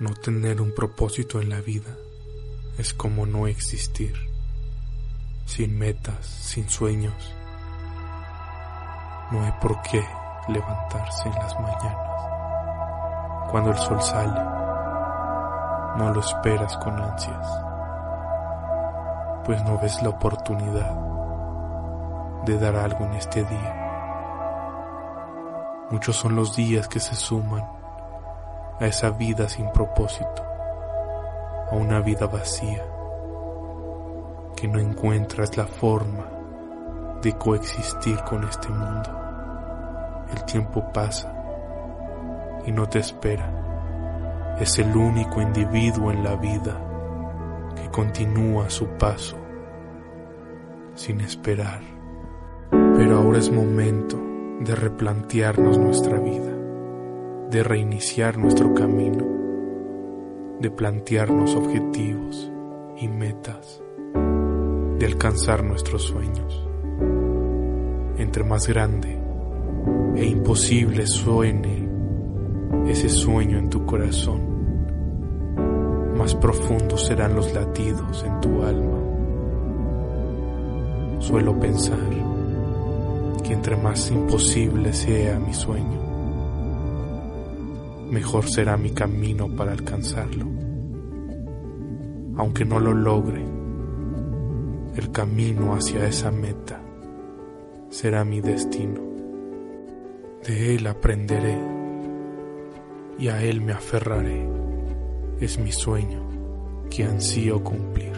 No tener un propósito en la vida es como no existir, sin metas, sin sueños. No hay por qué levantarse en las mañanas. Cuando el sol sale, no lo esperas con ansias, pues no ves la oportunidad de dar algo en este día. Muchos son los días que se suman a esa vida sin propósito, a una vida vacía, que no encuentras la forma de coexistir con este mundo. El tiempo pasa y no te espera. Es el único individuo en la vida que continúa su paso sin esperar. Pero ahora es momento de replantearnos nuestra vida de reiniciar nuestro camino, de plantearnos objetivos y metas, de alcanzar nuestros sueños. Entre más grande e imposible suene ese sueño en tu corazón, más profundos serán los latidos en tu alma. Suelo pensar que entre más imposible sea mi sueño, mejor será mi camino para alcanzarlo. Aunque no lo logre, el camino hacia esa meta será mi destino. De él aprenderé y a él me aferraré. Es mi sueño que ansío cumplir.